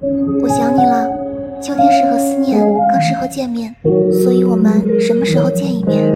我想你了秋天适合思念更适合见面所以我们什么时候见一面？